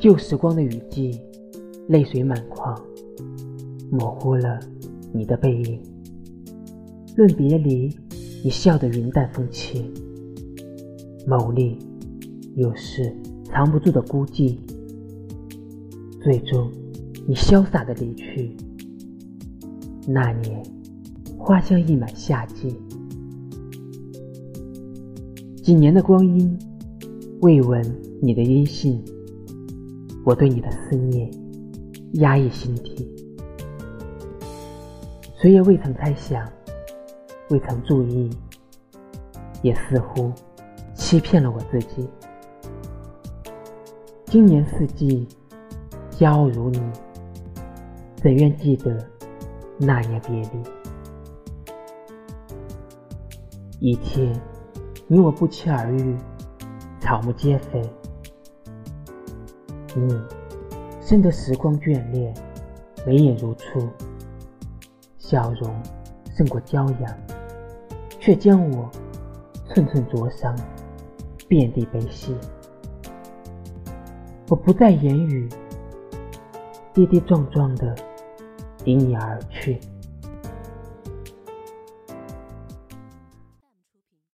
旧时光的雨季，泪水满眶，模糊了你的背影。论别离，你笑得云淡风轻，眸里有时藏不住的孤寂。最终，你潇洒的离去。那年，花香溢满夏季。几年的光阴，未闻你的音信。我对你的思念压抑心底，谁也未曾猜想，未曾注意，也似乎欺骗了我自己。今年四季，骄傲如你，怎愿记得那年别离？一天，你我不期而遇，草木皆非。你生得时光眷恋，眉眼如初，笑容胜过骄阳，却将我寸寸灼伤，遍地悲喜。我不再言语，跌跌撞撞的离你而去。